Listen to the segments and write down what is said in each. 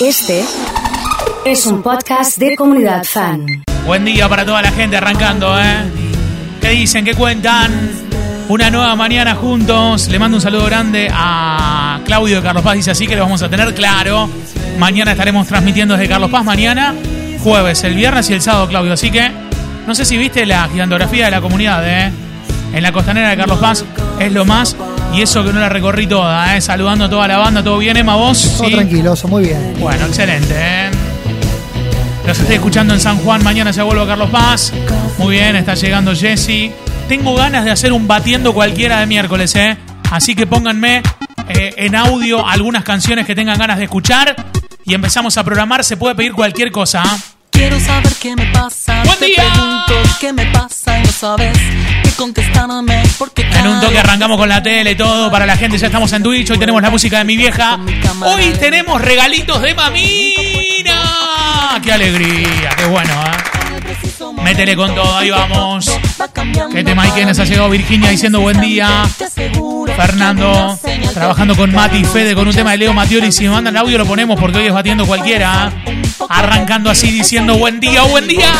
Este es un podcast de comunidad fan. Buen día para toda la gente arrancando, ¿eh? ¿Qué dicen? ¿Qué cuentan? Una nueva mañana juntos. Le mando un saludo grande a Claudio de Carlos Paz. Dice así que lo vamos a tener claro. Mañana estaremos transmitiendo desde Carlos Paz. Mañana, jueves, el viernes y el sábado, Claudio. Así que no sé si viste la gigantografía de la comunidad, ¿eh? En la costanera de Carlos Paz es lo más. Y eso que no la recorrí toda, ¿eh? Saludando a toda la banda. ¿Todo bien, Emma? ¿Vos? Todo ¿Sí? tranquiloso, muy bien. Bueno, excelente, ¿eh? Los estoy escuchando en San Juan, mañana se vuelvo a Carlos Paz. Muy bien, está llegando Jesse. Tengo ganas de hacer un batiendo cualquiera de miércoles, ¿eh? Así que pónganme eh, en audio algunas canciones que tengan ganas de escuchar y empezamos a programar. Se puede pedir cualquier cosa. ¿ah? Quiero saber qué me pasa. ¡Buen Te día! pregunto qué me pasa y no sabes En un toque arrancamos con la tele y todo. Para la gente ya estamos en Twitch. Hoy tenemos la música de mi vieja. Hoy tenemos regalitos de mamina. ¡Qué alegría! ¡Qué bueno, eh! Métele con todo, ahí vamos. ¿Qué tema hay? ¿Quiénes ha llegado Virginia diciendo buen día? Fernando, trabajando con Mati y Fede con un tema de Leo Matioli. Si me mandan audio lo ponemos porque hoy es batiendo cualquiera. Arrancando así diciendo buen día, buen día.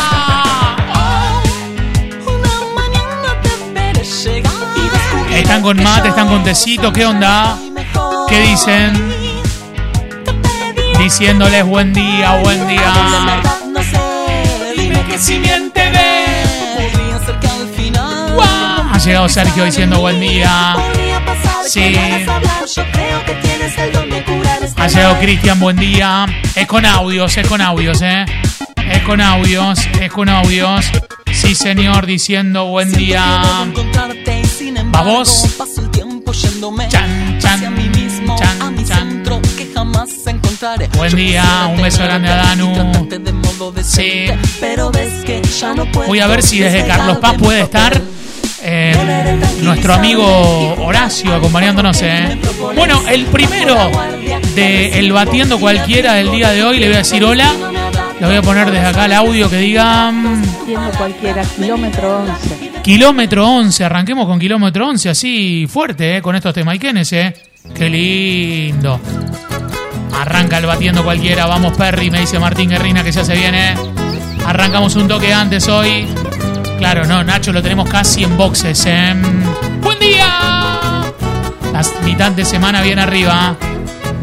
Están con mate, están con tecito, ¿qué onda? ¿Qué dicen? Diciéndoles buen día, buen día. Dime que si final. Ha llegado Sergio diciendo buen día. Sí. este Ha llegado Cristian, buen día. Es con audios, es con audios, ¿eh? Es con audios, es con audios. Sí, señor, diciendo buen día. Vamos. paso el tiempo yéndome Chan, chan, hacia mí mismo, chan, a mi chan. centro que jamás encontraré. Buen día, un beso grande a Danu. decente, pero ves que ya no puedo Voy a ver si desde Carlos Paz puede estar eh, nuestro amigo Horacio acompañándonos. ¿eh? Bueno, el primero de El Batiendo Cualquiera del día de hoy, le voy a decir hola. Le voy a poner desde acá el audio que diga Entiendo cualquiera, kilómetro 11. Kilómetro 11. Arranquemos con kilómetro 11, así fuerte, ¿eh? con estos temaiquenes. ¿eh? Qué lindo. Arranca el batiendo cualquiera. Vamos, Perry, me dice Martín Guerrina que ya se viene. Arrancamos un toque antes hoy. Claro, no, Nacho, lo tenemos casi en boxes. ¿eh? ¡Buen día! La mitad de semana bien arriba.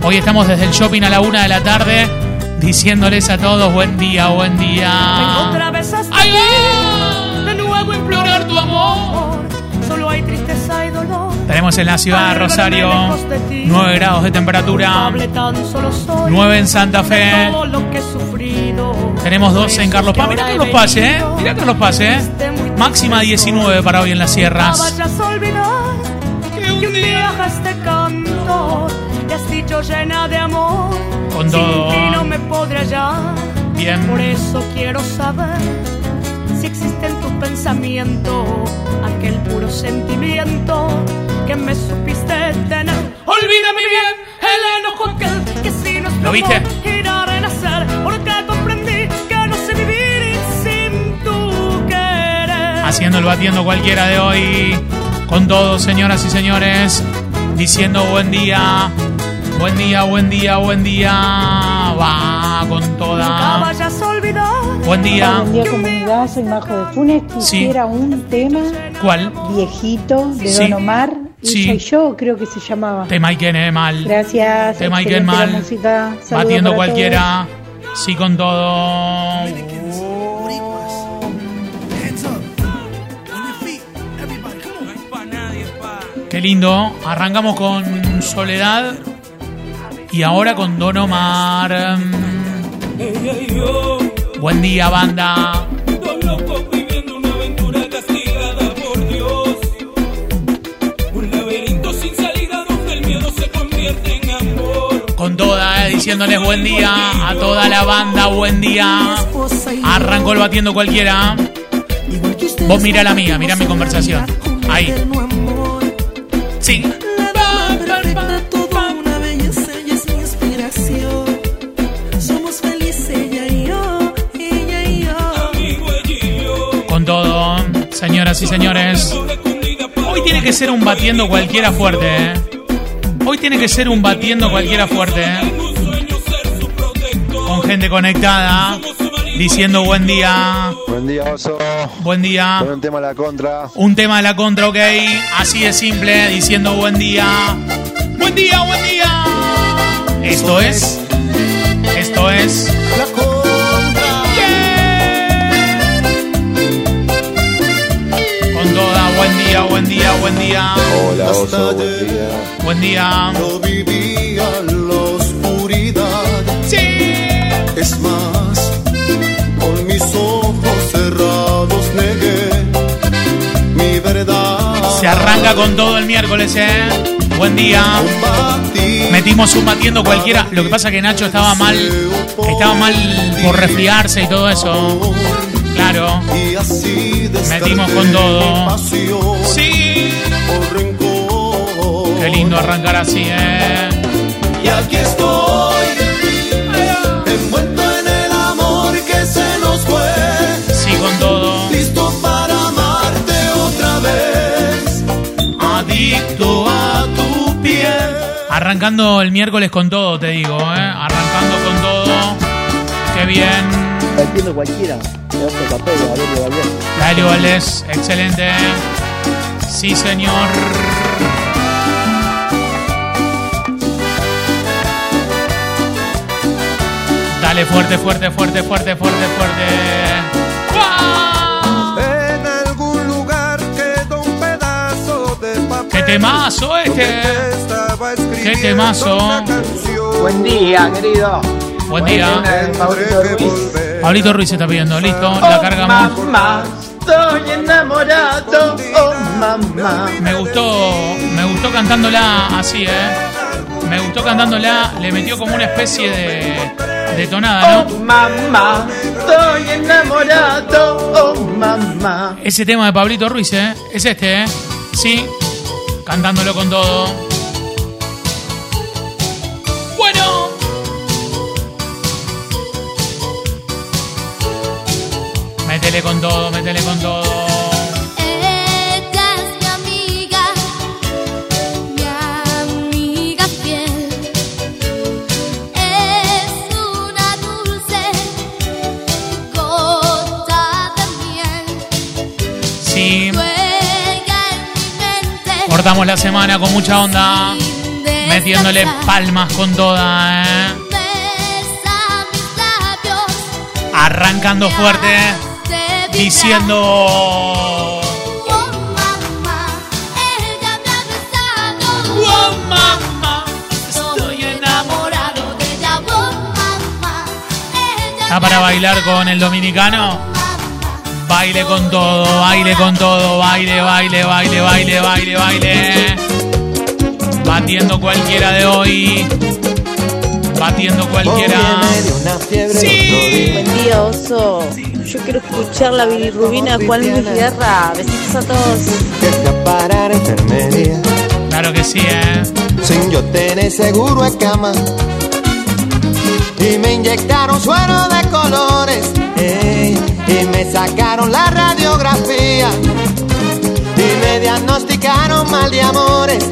Hoy estamos desde el shopping a la una de la tarde diciéndoles a todos buen día, buen día. Otra vez hasta ¡Ay, va! De nuevo tu amor. Solo hay tristeza y dolor. Tenemos en la ciudad de Rosario 9 grados de temperatura, Culpable tan solo soy 9 en Santa Fe. Tenemos 12 en Carlos Paz. He Carlos Paz, ¿eh? Carlos Paz, ¿eh? Muy Máxima triste 19 para hoy en las sierras. este llena de amor. Con todo. No me podré hallar. Bien. Por eso quiero saber si existe en tu pensamiento aquel puro sentimiento que me supiste tener. Olvídame bien. El enojo aquel que si nos ¿Lo viste? ir a renacer, porque comprendí que no sé vivir sin tu querer. Haciendo el batiendo cualquiera de hoy. Con todos, señoras y señores. Diciendo buen día. Buen día, buen día, buen día. Va con toda. Olvidar. Buen día. Buen día comunidad, soy Majo de Funes. Quisiera un tema ¿Cuál? viejito de Sí. Don Omar. Y Sí. soy yo, creo que se llamaba. Tema y que ne mal. Gracias. Tema y que mal. música. Batiendo cualquiera. Sí con todo. Qué lindo. Arrancamos con Soledad. Y ahora con Don Omar. Buen día, banda. Dos locos viviendo una aventura castigada por Dios. Un laberinto sin salida donde el miedo se convierte en amor. Con toda, eh, diciéndoles buen día a toda la banda. Buen día. Arrancó el batiendo cualquiera. Vos mira la mía, mira mi conversación. Ahí. Sí. Señoras y señores. Hoy tiene que ser un batiendo cualquiera fuerte, ¿eh? Hoy tiene que ser un batiendo cualquiera fuerte, ¿eh? Protector. gente conectada diciendo buen día. Buen día, Oso. Buen día. Con un tema de la contra. Un tema de la contra, ok. Así de simple, diciendo buen día. Buen día, buen día. Esto es. Esto es. Buen día, buen día. Hola, Oso. Buen día. Buen día. Yo vivía la oscuridad. Sí. Es más, con mis ojos cerrados negué mi verdad. Se arranca con todo el miércoles, ¿eh? Buen día. Metimos un batiendo cualquiera. Lo que pasa que Nacho estaba mal. Estaba mal por resfriarse y todo eso. Claro. Metimos con todo. Sí. Rencor. Qué lindo arrancar así, ¿eh? Y aquí estoy, envuelto en el amor que se nos fue. Sí, con todo. Listo para amarte otra vez. Adicto a tu piel. Arrancando el miércoles con todo, te digo, ¿eh? Arrancando con todo. Qué bien. Entiendo cualquiera. Papel, Valerio Valdés. Valdés, excelente. Sí, señor. Dale fuerte, fuerte, fuerte, fuerte, fuerte, fuerte. En algún lugar quedó un pedazo de papel. ¡Qué temazo este! Escribiendo ¡Qué temazo! Buen día, querido. Buen día. Pablito Tendré que Ruiz. Pablito Ruiz se está pidiendo, listo, la cargamos. Mamá, estoy enamorado. Oh, mamá. Me gustó, me gustó cantándola así, ¿eh? Me gustó cantándola, le metió como una especie de, de tonada, Oh, ¿no? mamá, estoy enamorado. Oh, mamá. Ese tema de Pablito Ruiz, ¿eh? Es este, ¿eh? Sí, cantándolo con todo. Bueno. Métele con todo, métele con todo. Cortamos la semana con mucha onda. Metiéndole palmas con toda, ¿eh? Arrancando fuerte, diciendo... ¿Está para bailar con el dominicano? Baile con todo, baile con todo, baile, baile, baile, baile, baile, baile. Batiendo cualquiera de hoy. Batiendo cualquiera. Sí. Buen día, oso. Yo quiero escuchar la bilirrubina Juan Luis Guerra. Besitos a todos. Claro que sí, ¿eh? sin yo tener seguro en cama y me inyectaron suero de colores ey, y me sacaron la radiografía y me diagnosticaron mal de amores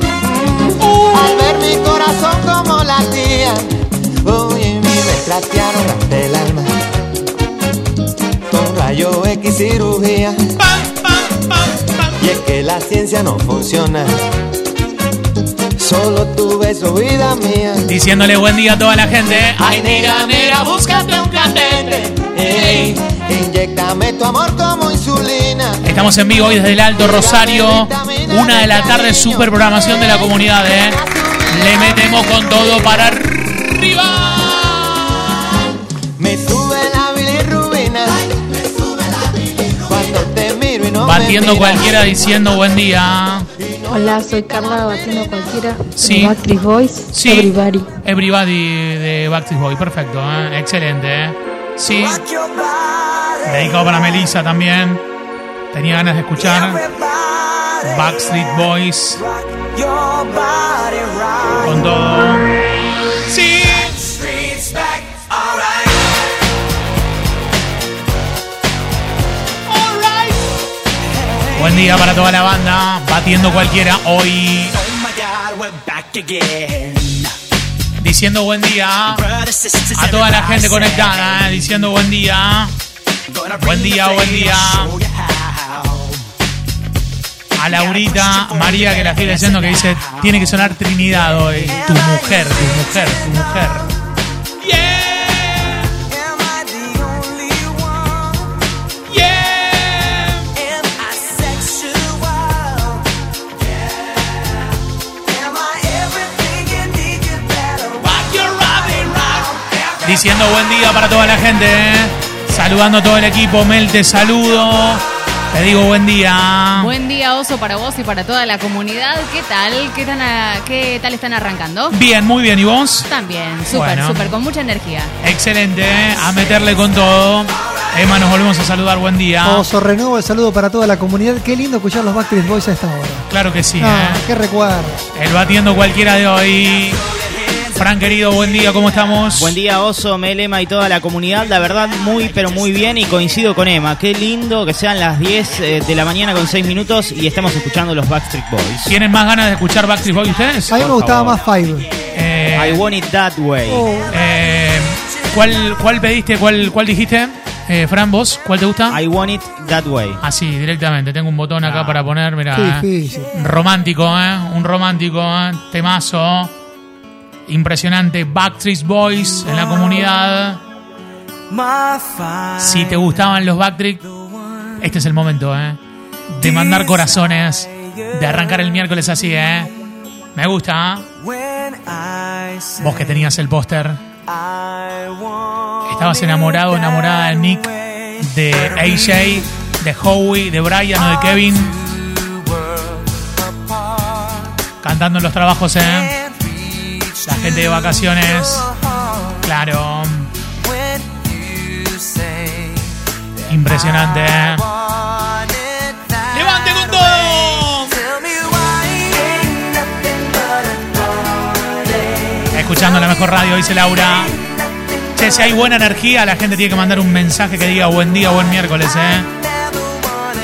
al ver mi corazón como latía uy, y me trastearon el alma con rayo X cirugía y es que la ciencia no funciona. Solo tu beso, vida mía. Diciéndole buen día a toda la gente. ¿eh? Ay, nega, nega, búscate un. Ey, inyectame tu amor como insulina. Estamos en vivo hoy desde el Alto Rosario. Una de la tarde, super programación de la comunidad, ¿eh? Le metemos con todo para arriba. Me sube la bilirrubina. Cuando te miro y no me Batiendo cualquiera diciendo buen día. Hola, soy Carla Batiendo Cualquiera. Sí. Backstreet Boys. Sí. Everybody. Everybody de Backstreet Boy, perfecto, ¿eh? excelente. ¿eh? Sí, dedicado para Melissa también. Tenía ganas de escuchar Backstreet Boys con todo. Sí, buen día para toda la banda, batiendo cualquiera hoy. Diciendo buen día a toda la gente conectada, ¿eh? diciendo buen día. Buen día, buen día. A Laurita, María, que la estoy leyendo, que dice, tiene que sonar Trinidad hoy. Tu mujer, tu mujer, tu mujer. Diciendo buen día para toda la gente, ¿eh? Saludando a todo el equipo. Mel, te saludo. Te digo buen día. Buen día, Oso, para vos y para toda la comunidad. ¿Qué tal? ¿Qué, tan a- qué tal están arrancando? Bien, muy bien. ¿Y vos? También, súper, Bueno. súper, con mucha energía. Excelente, ¿eh? a meterle con todo. Emma, nos volvemos a saludar. Buen día. Oso, renuevo el saludo para toda la comunidad. Qué lindo escuchar los Backstreet Boys a esta hora. Claro que sí. Ah, ¿eh? qué recuerdo. El batiendo cualquiera de hoy. Fran, querido, buen día. ¿Cómo estamos? Buen día, Oso, Mel, Emma y toda la comunidad. La verdad, muy, pero muy bien y coincido con Emma. Qué lindo que sean las 10 eh, de la mañana con 6 minutos y estamos escuchando los Backstreet Boys. ¿Tienen más ganas de escuchar Backstreet Boys ustedes? A mí me gustaba más Five. Eh, I want it that way. Oh. eh, ¿cuál, ¿Cuál pediste? ¿Cuál, cuál dijiste? Eh, Fran, vos, ¿cuál te gusta? I want it that way. Así, directamente. Tengo un botón acá para poner, mira. Qué difícil. Romántico, ¿eh? Un romántico, ¿eh? Temazo. Impresionante. Backstreet Boys en la comunidad. Si te gustaban los Backstreet, este es el momento, ¿eh? De mandar corazones. De arrancar el miércoles así, ¿eh? Me gusta, ¿eh? Vos que tenías el póster. Estabas enamorado, enamorada de Nick, de AJ, de Howie, de Brian o de Kevin. Cantando en los trabajos, ¿eh? La gente de vacaciones. Claro. Impresionante, ¿eh? ¡Levante con todo! Escuchando la mejor radio, dice Laura. Che, si hay buena energía, la gente tiene que mandar un mensaje que diga buen día, buen miércoles, ¿eh?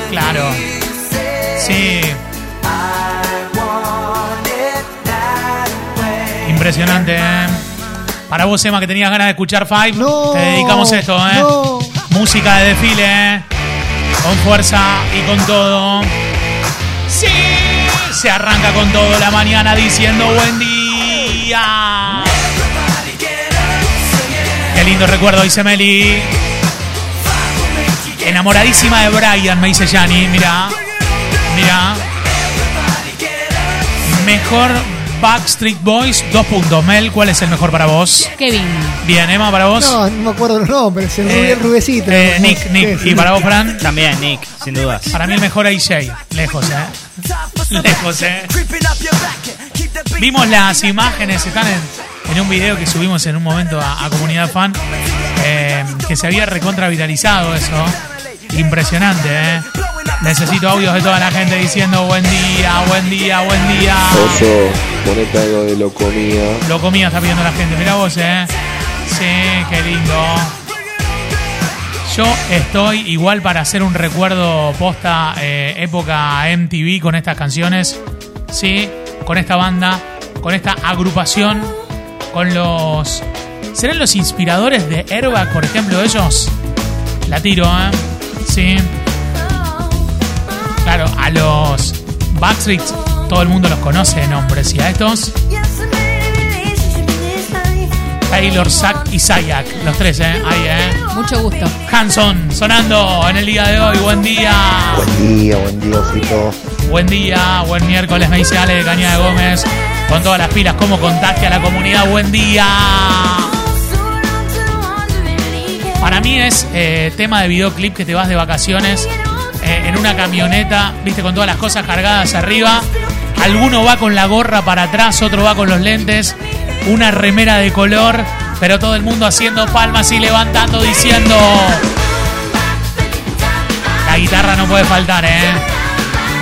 Claro. Sí. Impresionante, ¿eh? Para vos, Emma, que tenías ganas de escuchar Five, te dedicamos esto, ¿eh? no. Música de desfile, ¿eh? Con fuerza y con todo. Sí, se arranca con todo la mañana diciendo buen día. Qué lindo recuerdo, dice Meli. Enamoradísima de Brian, me dice Yanni. Mira, mira. Mejor Backstreet Boys, dos puntos. Mel, ¿cuál es el mejor para vos? Kevin. Bien, Emma, para vos. No, no me acuerdo los nombres. El, Eh, rubecito. eh, ¿no? Nick, Nick. Sí, sí. ¿Y para vos, Fran? También, Nick, sin dudas. Para mí el mejor AJ. Lejos, ¿eh? Lejos, ¿eh? Vimos las imágenes, están en, en un video que subimos en un momento a, a Comunidad Fan, eh, que se había recontra viralizado eso. Impresionante, ¿eh? Necesito audios de toda la gente diciendo buen día, buen día, buen día. Oso, ponete algo de lo comía. Lo comía, está pidiendo la gente. Mira vos, ¿eh? Sí, qué lindo. Yo estoy igual para hacer un recuerdo posta eh, época MTV con estas canciones. Sí, con esta banda, con esta agrupación, con los... ¿Serán los inspiradores de Airbag, por ejemplo, ellos? La tiro, ¿eh? Sí. Claro, a los Backstreet todo el mundo los conoce de nombres. Y a estos, Taylor, Zack y Sayak. Los tres, ¿eh? Ahí, ¿eh? Mucho gusto. Hanson, sonando en el día de hoy. Buen día. Buen día, buen día, Osito. Buen día, buen miércoles, me dice Ale de Cañada de Gómez. Con todas las pilas, ¿cómo contagia a la comunidad? Buen día. Para mí es eh, tema de videoclip que te vas de vacaciones eh, en una camioneta, viste, con todas las cosas cargadas arriba. Alguno va con la gorra para atrás, otro va con los lentes, una remera de color, pero todo el mundo haciendo palmas y levantando diciendo... La guitarra no puede faltar, ¿eh?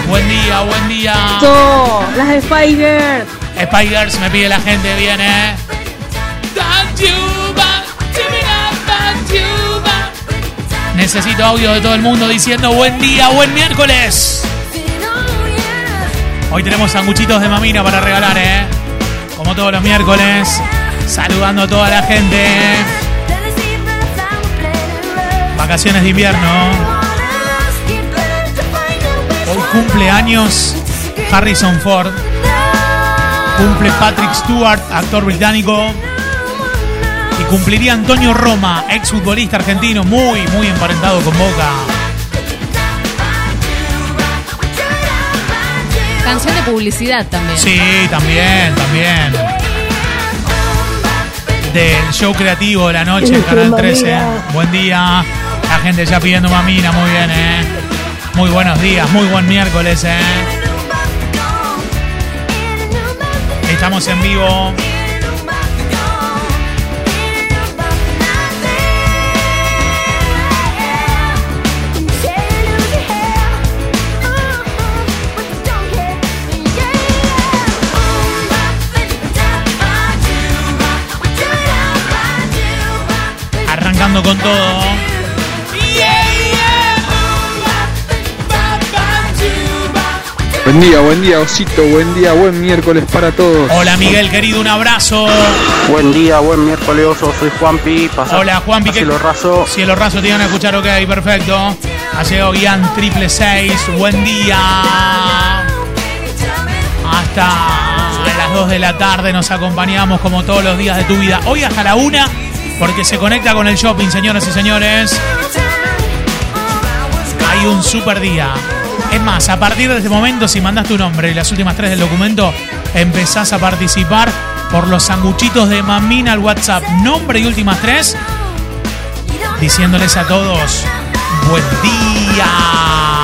Buen día, buen día. Las Spider. Spiders me pide la gente, viene. Necesito audio de todo el mundo diciendo buen día, buen miércoles. Hoy tenemos sanguchitos de mamina para regalar, ¿eh? Como todos los miércoles. Saludando a toda la gente. Vacaciones de invierno. Hoy cumpleaños Harrison Ford. Cumple Patrick Stewart, actor británico. Cumpliría Antonio Roma, exfutbolista argentino, muy, muy emparentado con Boca. Canción de publicidad también. Sí, también, también. Del show creativo de la noche en Canal 13. Buen día. La gente ya pidiendo mamina, muy bien, ¿eh? Muy buenos días, muy buen miércoles, ¿eh? Estamos en vivo. Buen día, buen día, Osito, buen día, buen miércoles para todos. Hola Miguel, querido, un abrazo. Buen día, buen miércoles, oso, soy Juanpi. Pasa, Hola Juanpi, Cielo raso. Cielo raso, te iban a escuchar, ok, perfecto. Ha llegado Guián triple seis, buen día. Hasta las 2 de la tarde nos acompañamos como todos los días de tu vida. Hoy hasta la 1 porque se conecta con el shopping, señoras y señores. Hay un super día. Es más, a partir de este momento, si mandas tu nombre y las últimas tres del documento, empezás a participar por los sanguchitos de Mamina al WhatsApp. Nombre y últimas tres, diciéndoles a todos, buen día.